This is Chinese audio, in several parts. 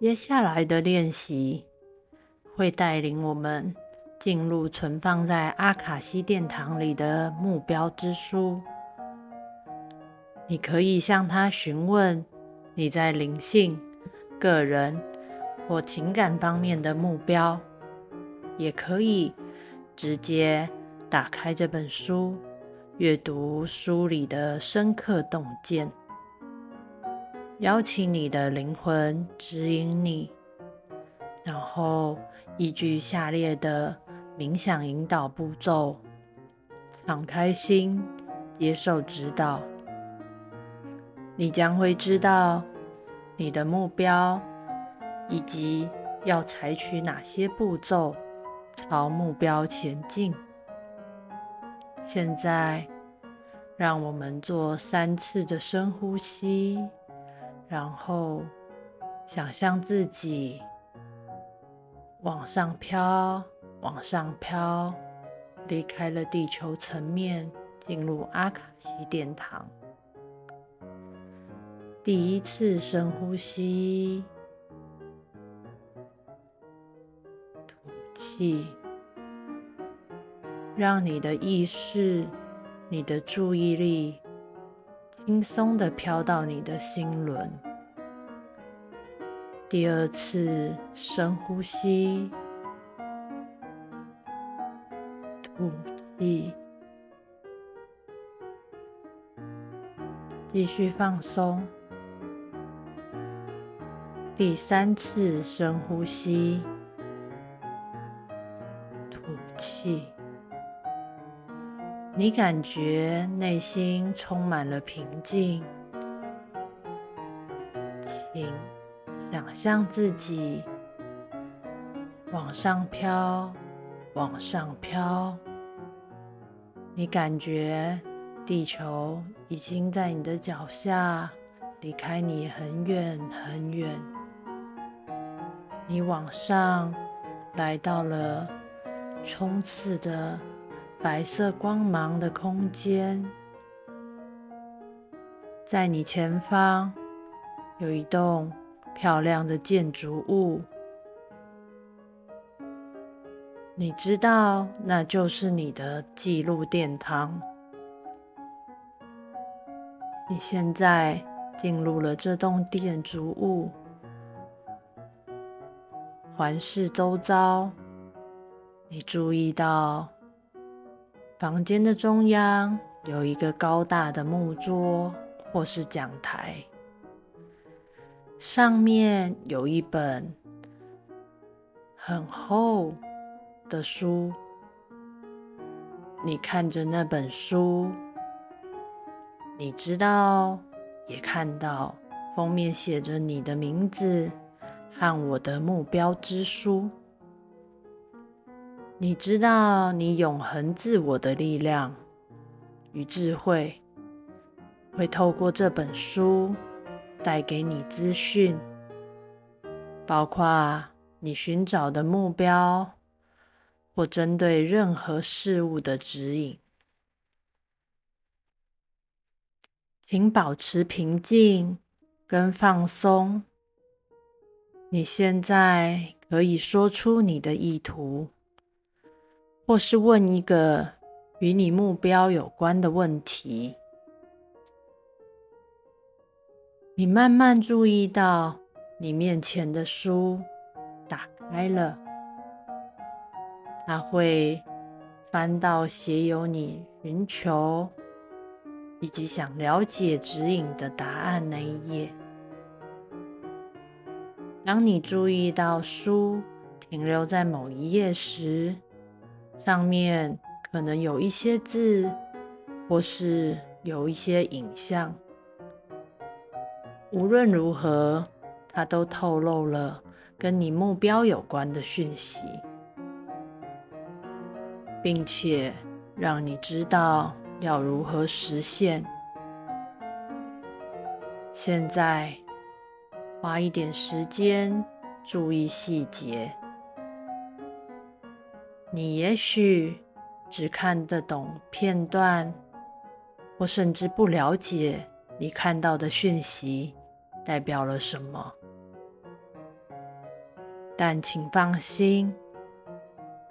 接下来的练习会带领我们进入存放在阿卡西殿堂里的目标之书。你可以向他询问你在灵性、个人或情感方面的目标，也可以直接打开这本书，阅读书里的深刻洞见。邀请你的灵魂指引你，然后依据下列的冥想引导步骤，敞开心，接受指导。你将会知道你的目标，以及要采取哪些步骤朝目标前进。现在，让我们做三次的深呼吸。然后，想象自己往上飘，往上飘，离开了地球层面，进入阿卡西殿堂。第一次深呼吸，吐气，让你的意识、你的注意力。轻松的飘到你的心轮。第二次深呼吸，吐气，继续放松。第三次深呼吸，吐气。你感觉内心充满了平静，请想象自己往上飘，往上飘。你感觉地球已经在你的脚下，离开你很远很远。你往上来到了冲刺的。白色光芒的空间，在你前方有一栋漂亮的建筑物，你知道那就是你的记录殿堂。你现在进入了这栋建筑物，环视周遭，你注意到。房间的中央有一个高大的木桌或是讲台，上面有一本很厚的书。你看着那本书，你知道，也看到封面写着你的名字和我的目标之书。你知道，你永恒自我的力量与智慧会透过这本书带给你资讯，包括你寻找的目标或针对任何事物的指引。请保持平静跟放松。你现在可以说出你的意图。或是问一个与你目标有关的问题，你慢慢注意到你面前的书打开了，它会翻到写有你寻求以及想了解指引的答案那一页。当你注意到书停留在某一页时，上面可能有一些字，或是有一些影像。无论如何，它都透露了跟你目标有关的讯息，并且让你知道要如何实现。现在，花一点时间注意细节。你也许只看得懂片段，或甚至不了解你看到的讯息代表了什么。但请放心，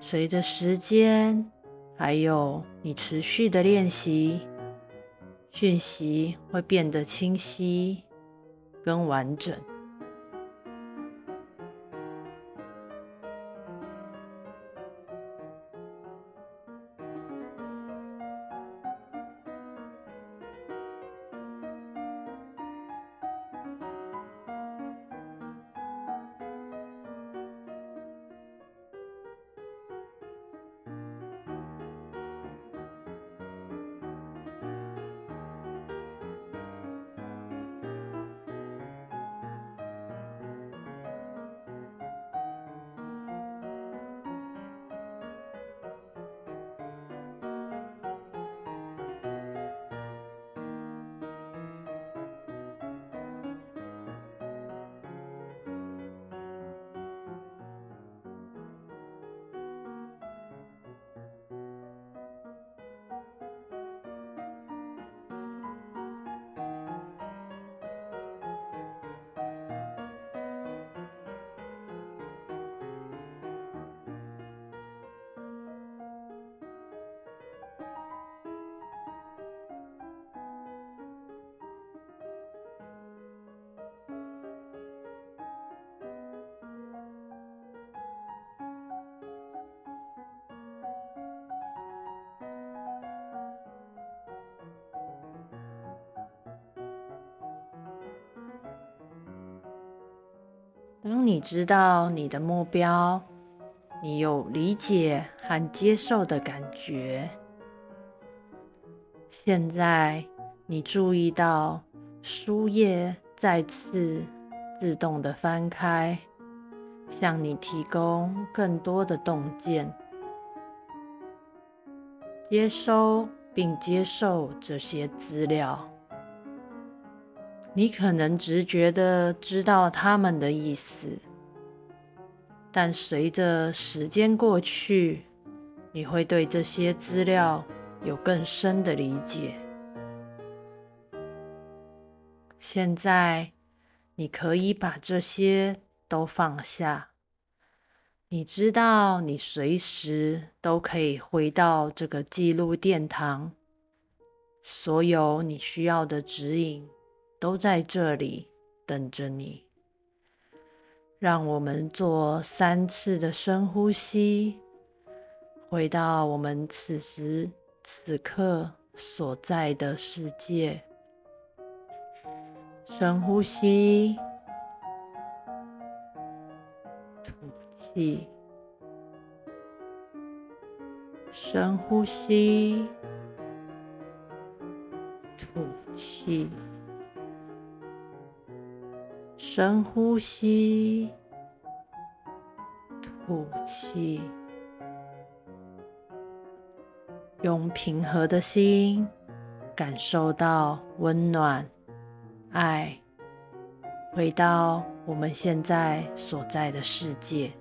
随着时间，还有你持续的练习，讯息会变得清晰、跟完整。当你知道你的目标，你有理解和接受的感觉。现在你注意到书页再次自动的翻开，向你提供更多的洞见，接收并接受这些资料。你可能直觉的知道他们的意思，但随着时间过去，你会对这些资料有更深的理解。现在，你可以把这些都放下。你知道，你随时都可以回到这个记录殿堂，所有你需要的指引。都在这里等着你。让我们做三次的深呼吸，回到我们此时此刻所在的世界。深呼吸，吐气，深呼吸，吐气。深呼吸，吐气，用平和的心感受到温暖、爱，回到我们现在所在的世界。